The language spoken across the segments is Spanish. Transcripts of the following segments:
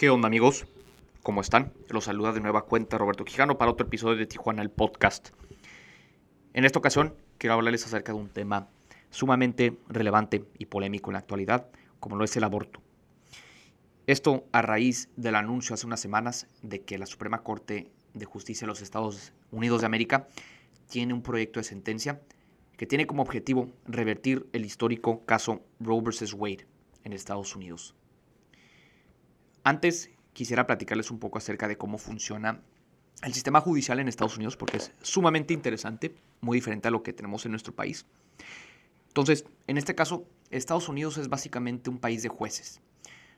¿Qué onda amigos? ¿Cómo están? Los saluda de nueva cuenta Roberto Quijano para otro episodio de Tijuana el Podcast. En esta ocasión quiero hablarles acerca de un tema sumamente relevante y polémico en la actualidad, como lo es el aborto. Esto a raíz del anuncio hace unas semanas de que la Suprema Corte de Justicia de los Estados Unidos de América tiene un proyecto de sentencia que tiene como objetivo revertir el histórico caso Roe vs. Wade en Estados Unidos. Antes quisiera platicarles un poco acerca de cómo funciona el sistema judicial en Estados Unidos, porque es sumamente interesante, muy diferente a lo que tenemos en nuestro país. Entonces, en este caso, Estados Unidos es básicamente un país de jueces.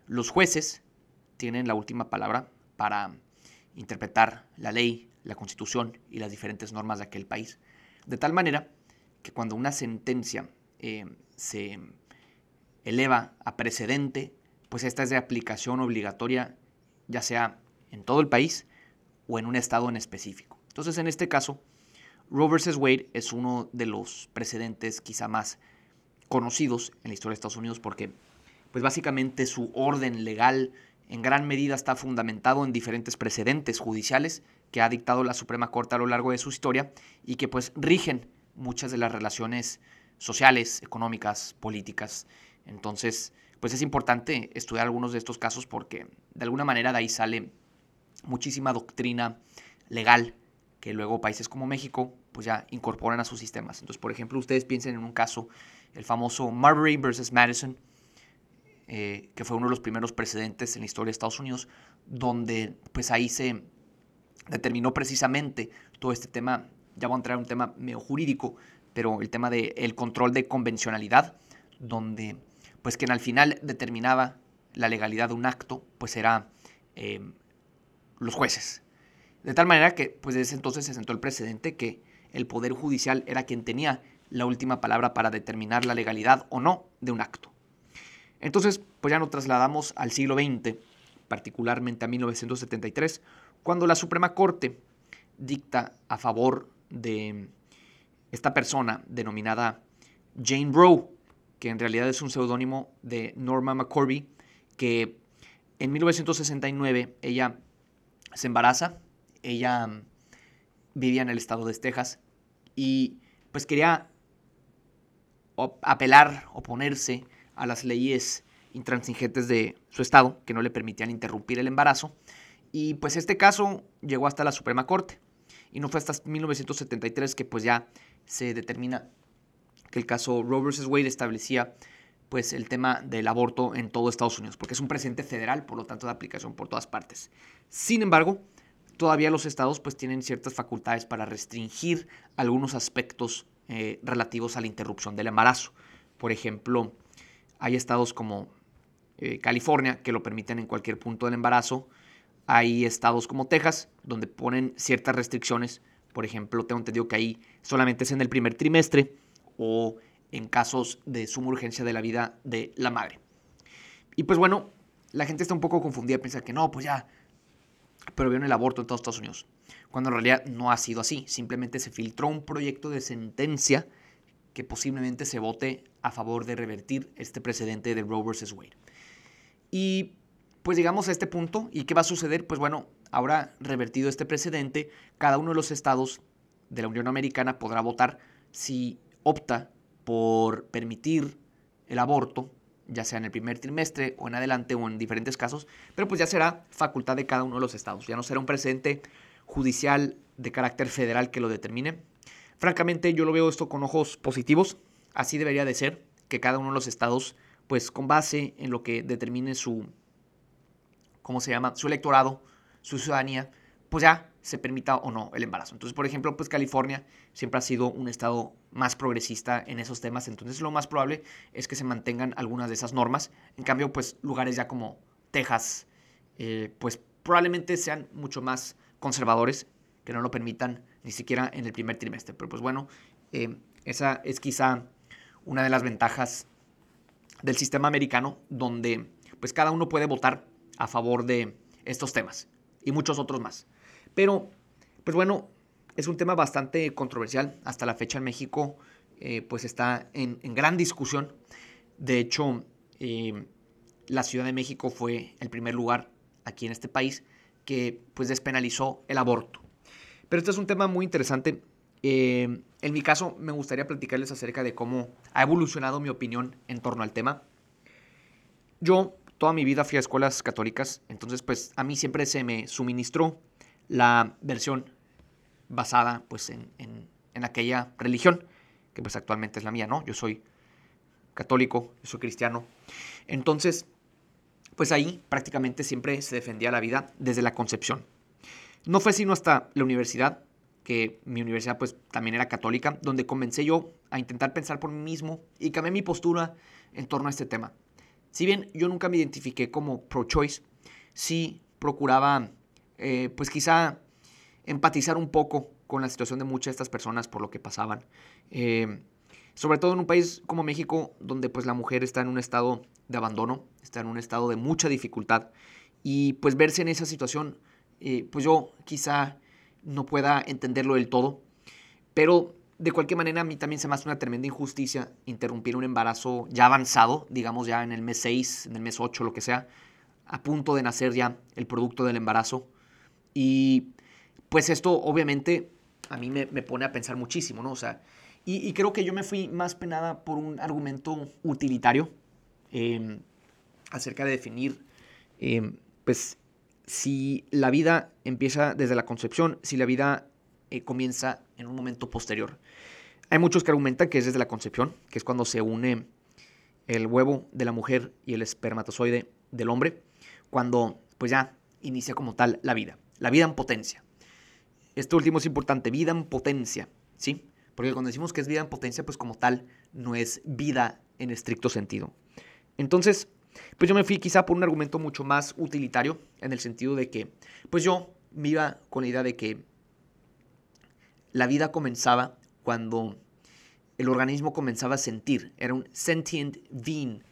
Los jueces tienen la última palabra para interpretar la ley, la constitución y las diferentes normas de aquel país. De tal manera que cuando una sentencia eh, se eleva a precedente, pues esta es de aplicación obligatoria, ya sea en todo el país o en un estado en específico. Entonces, en este caso, Roe vs. Wade es uno de los precedentes quizá más conocidos en la historia de Estados Unidos porque, pues básicamente su orden legal en gran medida está fundamentado en diferentes precedentes judiciales que ha dictado la Suprema Corte a lo largo de su historia y que pues rigen muchas de las relaciones sociales, económicas, políticas. Entonces, pues es importante estudiar algunos de estos casos porque de alguna manera de ahí sale muchísima doctrina legal que luego países como México pues ya incorporan a sus sistemas. Entonces, por ejemplo, ustedes piensen en un caso, el famoso Marbury versus Madison, eh, que fue uno de los primeros precedentes en la historia de Estados Unidos, donde pues ahí se determinó precisamente todo este tema, ya voy a entrar en un tema medio jurídico, pero el tema del control de convencionalidad, donde pues quien al final determinaba la legalidad de un acto, pues era eh, los jueces. De tal manera que, pues desde entonces se sentó el precedente que el Poder Judicial era quien tenía la última palabra para determinar la legalidad o no de un acto. Entonces, pues ya nos trasladamos al siglo XX, particularmente a 1973, cuando la Suprema Corte dicta a favor de esta persona denominada Jane Roe, que en realidad es un seudónimo de Norma McCorby, que en 1969 ella se embaraza, ella mm, vivía en el estado de Texas y pues quería apelar, oponerse a las leyes intransigentes de su estado que no le permitían interrumpir el embarazo. Y pues este caso llegó hasta la Suprema Corte. Y no fue hasta 1973 que pues ya se determina que el caso Roe vs. Wade establecía pues el tema del aborto en todo Estados Unidos, porque es un presente federal, por lo tanto de aplicación por todas partes. Sin embargo, todavía los estados pues tienen ciertas facultades para restringir algunos aspectos eh, relativos a la interrupción del embarazo. Por ejemplo, hay estados como eh, California que lo permiten en cualquier punto del embarazo. Hay estados como Texas donde ponen ciertas restricciones. Por ejemplo, tengo entendido que ahí solamente es en el primer trimestre o en casos de suma urgencia de la vida de la madre. Y pues bueno, la gente está un poco confundida, piensa que no, pues ya, pero vieron el aborto en todos Estados Unidos. Cuando en realidad no ha sido así, simplemente se filtró un proyecto de sentencia que posiblemente se vote a favor de revertir este precedente de Roe vs. Wade. Y pues llegamos a este punto, ¿y qué va a suceder? Pues bueno, ahora revertido este precedente, cada uno de los estados de la Unión Americana podrá votar si opta por permitir el aborto, ya sea en el primer trimestre o en adelante o en diferentes casos, pero pues ya será facultad de cada uno de los estados, ya no será un precedente judicial de carácter federal que lo determine. Francamente yo lo veo esto con ojos positivos, así debería de ser, que cada uno de los estados, pues con base en lo que determine su, ¿cómo se llama?, su electorado, su ciudadanía, pues ya se permita o no el embarazo. Entonces, por ejemplo, pues California siempre ha sido un estado más progresista en esos temas, entonces lo más probable es que se mantengan algunas de esas normas. En cambio, pues lugares ya como Texas, eh, pues probablemente sean mucho más conservadores, que no lo permitan ni siquiera en el primer trimestre. Pero pues bueno, eh, esa es quizá una de las ventajas del sistema americano, donde pues cada uno puede votar a favor de estos temas y muchos otros más. Pero, pues bueno, es un tema bastante controversial. Hasta la fecha en México, eh, pues está en, gran discusión. De hecho, eh, la Ciudad de México fue el primer lugar aquí en este país que pues despenalizó el aborto. Pero este es un tema muy interesante. Eh, en mi caso, me gustaría platicarles acerca de cómo ha evolucionado mi opinión en torno al tema. Yo toda mi vida fui a escuelas católicas, entonces pues a mí siempre se me suministró la versión basada pues en, en aquella religión, que pues actualmente es la mía, ¿no? Yo soy católico, soy cristiano. Entonces, pues ahí prácticamente siempre se defendía la vida desde la concepción. No fue sino hasta la universidad, que mi universidad pues también era católica, donde comencé yo a intentar pensar por mí mismo y cambié mi postura en torno a este tema. Si bien yo nunca me identifiqué como pro-choice, sí procuraba eh, pues quizá empatizar un poco con la situación de muchas de estas personas por lo que pasaban. Eh, sobre todo en un país como México, donde pues la mujer está en un estado de abandono, está en un estado de mucha dificultad. Y pues verse en esa situación, eh, pues yo quizá no pueda entenderlo del todo, pero de cualquier manera a mí también se me hace una tremenda injusticia interrumpir un embarazo ya avanzado, digamos ya en el mes 6, en el mes 8, lo que sea, a punto de nacer ya el producto del embarazo. Y pues esto obviamente a mí me, pone a pensar muchísimo, ¿no? O sea, y, creo que yo me fui más penada por un argumento utilitario em, acerca de definir, em, pues, si la vida empieza desde la concepción, si la vida eh, comienza en un momento posterior. Hay muchos que argumentan que es desde la concepción, que es cuando se une el huevo de la mujer y el espermatozoide del hombre, cuando pues ya inicia como tal la vida, la vida en potencia. Esto último es importante, vida en potencia, ¿sí? Porque cuando decimos que es vida en potencia, pues como tal no es vida en estricto sentido. Entonces, pues yo me fui quizá por un argumento mucho más utilitario, en el sentido de que, pues yo me iba con la idea de que la vida comenzaba cuando el organismo comenzaba a sentir. Era un sentient being.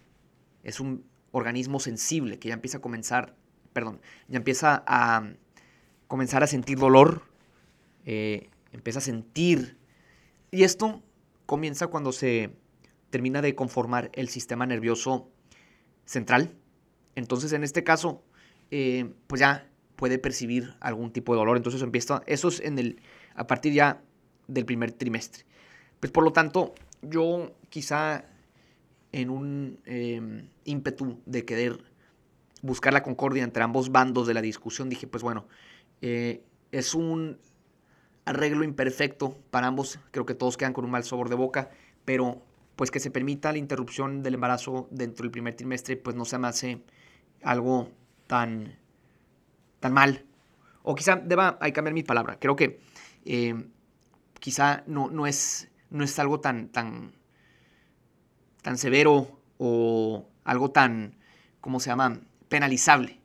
Es un organismo sensible que ya empieza a comenzar, perdón, ya empieza a comenzar a sentir dolor, eh, empieza a sentir. Y esto comienza cuando se termina de conformar el sistema nervioso central. Entonces, en este caso, eh, pues ya puede percibir algún tipo de dolor. Entonces empieza, eso es en el, a partir ya del primer trimestre. Pues por lo tanto, yo quizá en un em, ímpetu de querer buscar la concordia entre ambos bandos de la discusión, dije, pues bueno, eh, es un arreglo imperfecto para ambos, creo que todos quedan con un mal sabor de boca, pero pues que se permita la interrupción del embarazo dentro del primer trimestre, pues no se me hace algo tan, tan mal. O quizá deba hay cambiar mi palabra. Creo que em, quizá no, no, es, no es algo tan, tan, tan severo o algo tan, ¿cómo se llama?, penalizable.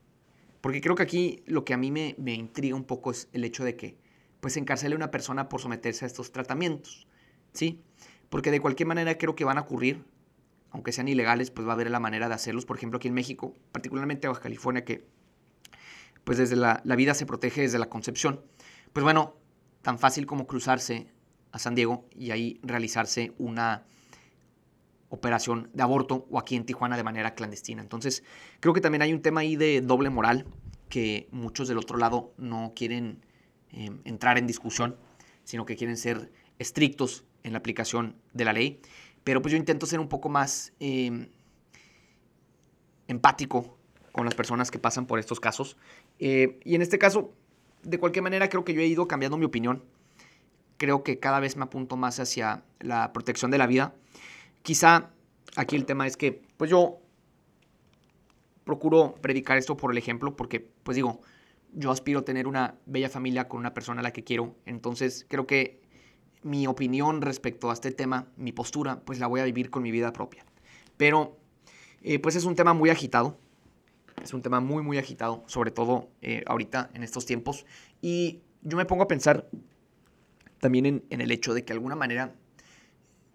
Porque creo que aquí lo que a mí me, me intriga un poco es el hecho de que pues encarcele a una persona por someterse a estos tratamientos, ¿sí? Porque de cualquier manera creo que van a ocurrir, aunque sean ilegales, pues va a haber la manera de hacerlos. Por ejemplo, aquí en México, particularmente en Baja California, que pues desde la, la vida se protege desde la concepción. Pues bueno, tan fácil como cruzarse a San Diego y ahí realizarse una operación de aborto o aquí en Tijuana de manera clandestina. Entonces, creo que también hay un tema ahí de doble moral que muchos del otro lado no quieren em, entrar en discusión, sino que quieren ser estrictos en la aplicación de la ley. Pero pues yo intento ser un poco más em, empático con las personas que pasan por estos casos. Eh, y en este caso, de cualquier manera, creo que yo he ido cambiando mi opinión. Creo que cada vez me apunto más hacia la protección de la vida. Quizá aquí el tema es que, pues yo procuro predicar esto por el ejemplo, porque, pues digo, yo aspiro a tener una bella familia con una persona a la que quiero. Entonces, creo que mi opinión respecto a este tema, mi postura, pues la voy a vivir con mi vida propia. Pero, eh, pues es un tema muy agitado. Es un tema muy, muy agitado, sobre todo eh, ahorita, en estos tiempos. Y yo me pongo a pensar también en, el hecho de que de alguna manera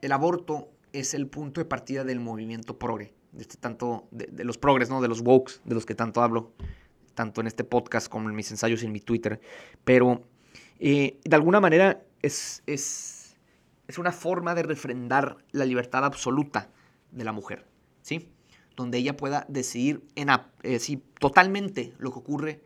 el aborto es el punto de partida del movimiento progre, de, este tanto, de, los progres, ¿no? de los wokes, de los que tanto hablo, tanto en este podcast como en mis ensayos y en mi Twitter. Pero eh, de alguna manera es, es, es una forma de refrendar la libertad absoluta de la mujer. ¿sí? donde ella pueda decidir en, eh, totalmente lo que ocurre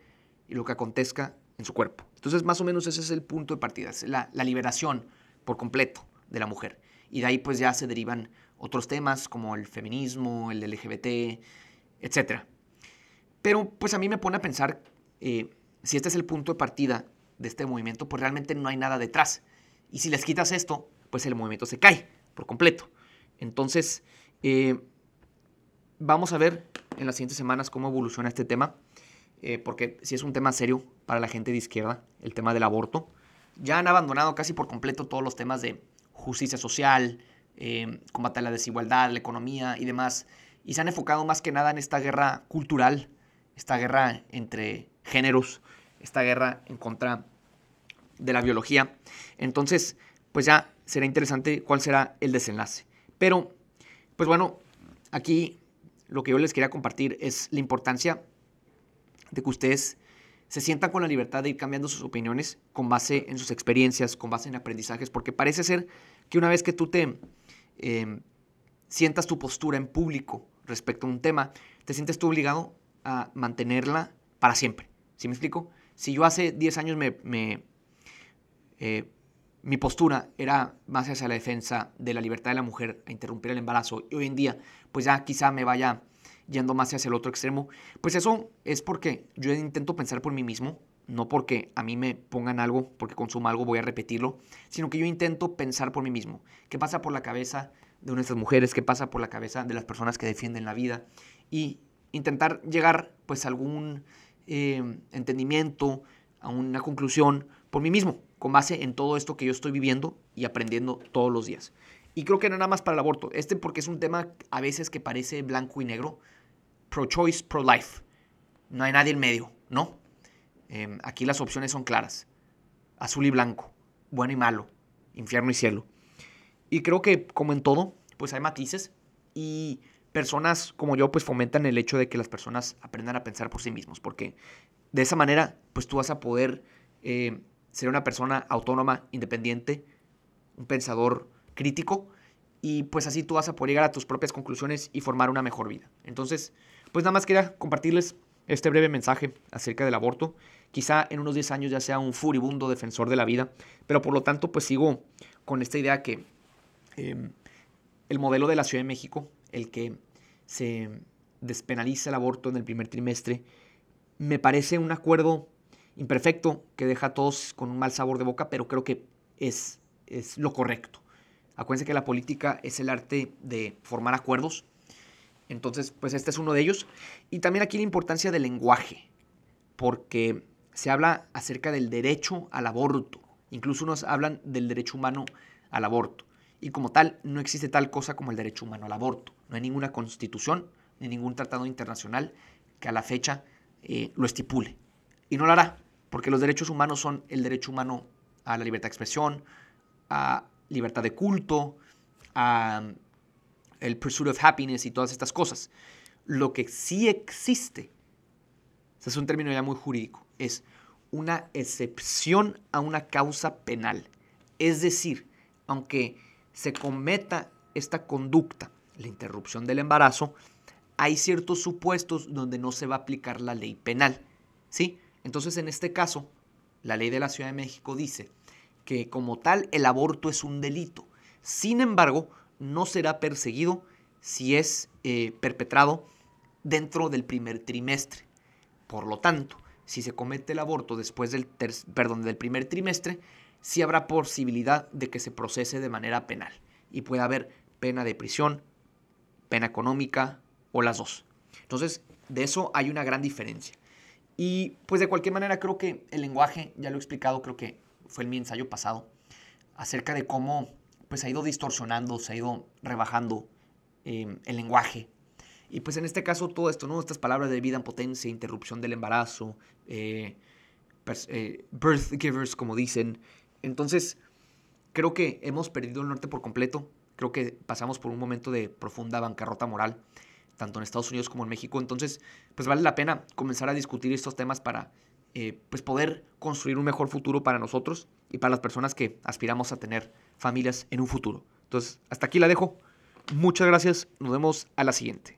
y lo que acontezca en su cuerpo. Entonces, más o menos ese es el punto de partida, es la liberación por completo de la mujer. Y de ahí pues ya se derivan otros temas como el feminismo, el LGBT, etc. Pero pues a mí me pone a pensar, eh, si este es el punto de partida de este movimiento, pues realmente no hay nada detrás. Y si les quitas esto, pues el movimiento se cae por completo. Entonces, eh, vamos a ver en las siguientes semanas cómo evoluciona este tema, eh, porque si es un tema serio para la gente de izquierda, el tema del aborto. Ya han abandonado casi por completo todos los temas de justicia social, eh, combate a la desigualdad, la economía y demás, y se han enfocado más que nada en esta guerra cultural, esta guerra entre géneros, esta guerra en contra de la biología. Entonces, pues ya será interesante cuál será el desenlace. Pero, pues bueno, aquí lo que yo les quería compartir es la importancia de que ustedes se sientan con la libertad de ir cambiando sus opiniones con base en sus experiencias, con base en aprendizajes, porque parece ser que una vez que tú te em, sientas tu postura en público respecto a un tema, te sientes tú obligado a mantenerla para siempre. ¿Sí me explico? Si yo hace 10 años me, eh, mi postura era más hacia la defensa de la libertad de la mujer a interrumpir el embarazo y hoy en día pues ya quizá me vaya yendo más hacia el otro extremo, pues eso es porque yo intento pensar por mí mismo, no porque a mí me pongan algo, porque consuma algo voy a repetirlo, sino que yo intento pensar por mí mismo. ¿Qué pasa por la cabeza de nuestras mujeres? ¿Qué pasa por la cabeza de las personas que defienden la vida? Y intentar llegar pues a algún eh, entendimiento, a una conclusión por mí mismo, con base en todo esto que yo estoy viviendo y aprendiendo todos los días. Y creo que no nada más para el aborto, este porque es un tema a veces que parece blanco y negro, pro-choice, pro-life. No hay nadie en medio, ¿no? Em, aquí las opciones son claras. Azul y blanco, bueno y malo, infierno y cielo. Y creo que como en todo, pues hay matices y personas como yo pues fomentan el hecho de que las personas aprendan a pensar por sí mismos, porque de esa manera pues tú vas a poder eh, ser una persona autónoma, independiente, un pensador crítico y pues así tú vas a poder llegar a tus propias conclusiones y formar una mejor vida. Entonces, pues nada más quería compartirles este breve mensaje acerca del aborto. Quizá en unos 10 años ya sea un furibundo defensor de la vida, pero por lo tanto pues sigo con esta idea que em, el modelo de la Ciudad de México, el que se despenaliza el aborto en el primer trimestre, me parece un acuerdo imperfecto que deja a todos con un mal sabor de boca, pero creo que es, es lo correcto. Acuérdense que la política es el arte de formar acuerdos entonces, pues este es uno de ellos. Y también aquí la importancia del lenguaje, porque se habla acerca del derecho al aborto. Incluso unos hablan del derecho humano al aborto. Y como tal, no existe tal cosa como el derecho humano al aborto. No hay ninguna constitución ni ningún tratado internacional que a la fecha eh, lo estipule. Y no lo hará, porque los derechos humanos son el derecho humano a la libertad de expresión, a libertad de culto, a el pursuit of happiness y todas estas cosas. Lo que sí existe, ese es un término ya muy jurídico, es una excepción a una causa penal. Es decir, aunque se cometa esta conducta, la interrupción del embarazo, hay ciertos supuestos donde no se va a aplicar la ley penal. ¿Sí? Entonces, en este caso, la ley de la Ciudad de México dice que como tal el aborto es un delito. Sin embargo, no será perseguido si es eh, perpetrado dentro del primer trimestre. Por lo tanto, si se comete el aborto después del, perdón, del primer trimestre, sí habrá posibilidad de que se procese de manera penal y puede haber pena de prisión, pena económica o las dos. Entonces, de eso hay una gran diferencia. Y pues de cualquier manera creo que el lenguaje, ya lo he explicado, creo que fue en mi ensayo pasado, acerca de cómo pues ha ido distorsionando, se ha ido rebajando em, el lenguaje. Y pues en este caso todo esto, ¿no? Estas palabras de vida en potencia, interrupción del embarazo, eh, eh, birth givers, como dicen. Entonces, creo que hemos perdido el norte por completo. Creo que pasamos por un momento de profunda bancarrota moral, tanto en Estados Unidos como en México. Entonces, pues vale la pena comenzar a discutir estos temas para eh, pues poder construir un mejor futuro para nosotros y para las personas que aspiramos a tener familias en un futuro. Entonces, hasta aquí la dejo. Muchas gracias. Nos vemos a la siguiente.